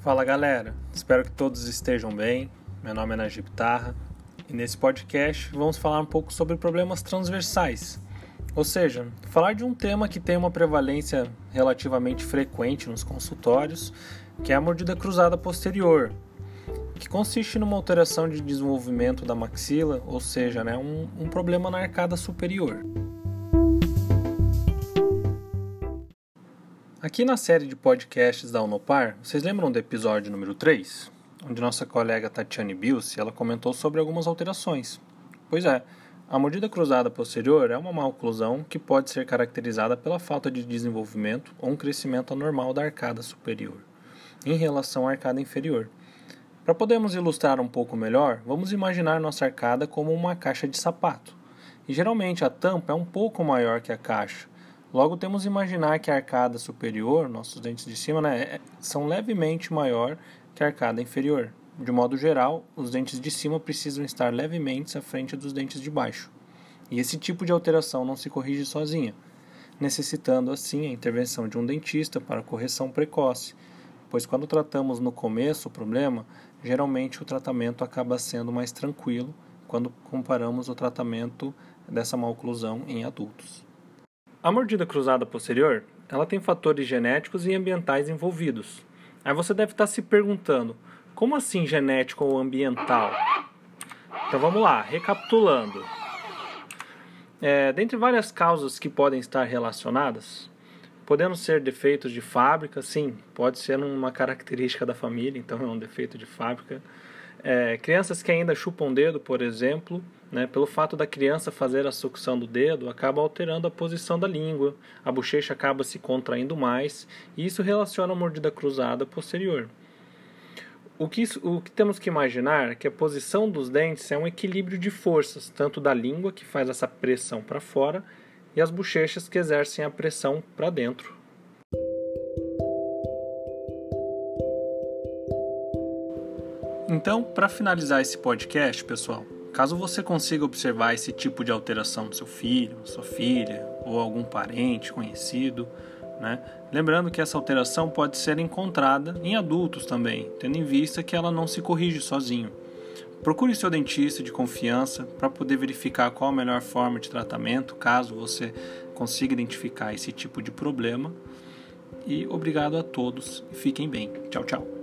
Fala galera, espero que todos estejam bem. Meu nome é Najib Tarra e nesse podcast vamos falar um pouco sobre problemas transversais, ou seja, falar de um tema que tem uma prevalência relativamente frequente nos consultórios, que é a mordida cruzada posterior, que consiste numa alteração de desenvolvimento da maxila, ou seja, né, um, um problema na arcada superior. Aqui na série de podcasts da Unopar, vocês lembram do episódio número 3? Onde nossa colega Tatiane Bilse ela comentou sobre algumas alterações. Pois é, a mordida cruzada posterior é uma maloclusão que pode ser caracterizada pela falta de desenvolvimento ou um crescimento anormal da arcada superior em relação à arcada inferior. Para podermos ilustrar um pouco melhor, vamos imaginar nossa arcada como uma caixa de sapato. E geralmente a tampa é um pouco maior que a caixa, Logo, temos imaginar que a arcada superior, nossos dentes de cima, né, é, são levemente maior que a arcada inferior. De modo geral, os dentes de cima precisam estar levemente à frente dos dentes de baixo. E esse tipo de alteração não se corrige sozinha, necessitando assim a intervenção de um dentista para correção precoce, pois quando tratamos no começo o problema, geralmente o tratamento acaba sendo mais tranquilo quando comparamos o tratamento dessa maloclusão em adultos. A mordida cruzada posterior, ela tem fatores genéticos e ambientais envolvidos. Aí você deve estar se perguntando, como assim genético ou ambiental? Então vamos lá, recapitulando. É, dentre várias causas que podem estar relacionadas, podendo ser defeitos de fábrica, sim, pode ser uma característica da família, então é um defeito de fábrica. É, crianças que ainda chupam dedo, por exemplo, né, pelo fato da criança fazer a sucção do dedo, acaba alterando a posição da língua, a bochecha acaba se contraindo mais, e isso relaciona a mordida cruzada posterior. O que, o que temos que imaginar é que a posição dos dentes é um equilíbrio de forças, tanto da língua, que faz essa pressão para fora, e as bochechas que exercem a pressão para dentro. Então, para finalizar esse podcast, pessoal, caso você consiga observar esse tipo de alteração no seu filho, sua filha ou algum parente conhecido, né? lembrando que essa alteração pode ser encontrada em adultos também, tendo em vista que ela não se corrige sozinho. Procure seu dentista de confiança para poder verificar qual a melhor forma de tratamento, caso você consiga identificar esse tipo de problema. E obrigado a todos e fiquem bem. Tchau, tchau.